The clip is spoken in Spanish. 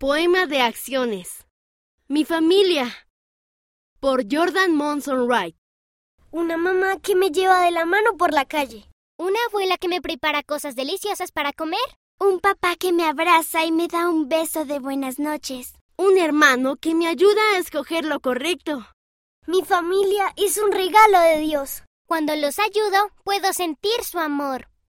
Poema de acciones. Mi familia. Por Jordan Monson Wright. Una mamá que me lleva de la mano por la calle. Una abuela que me prepara cosas deliciosas para comer. Un papá que me abraza y me da un beso de buenas noches. Un hermano que me ayuda a escoger lo correcto. Mi familia es un regalo de Dios. Cuando los ayudo, puedo sentir su amor.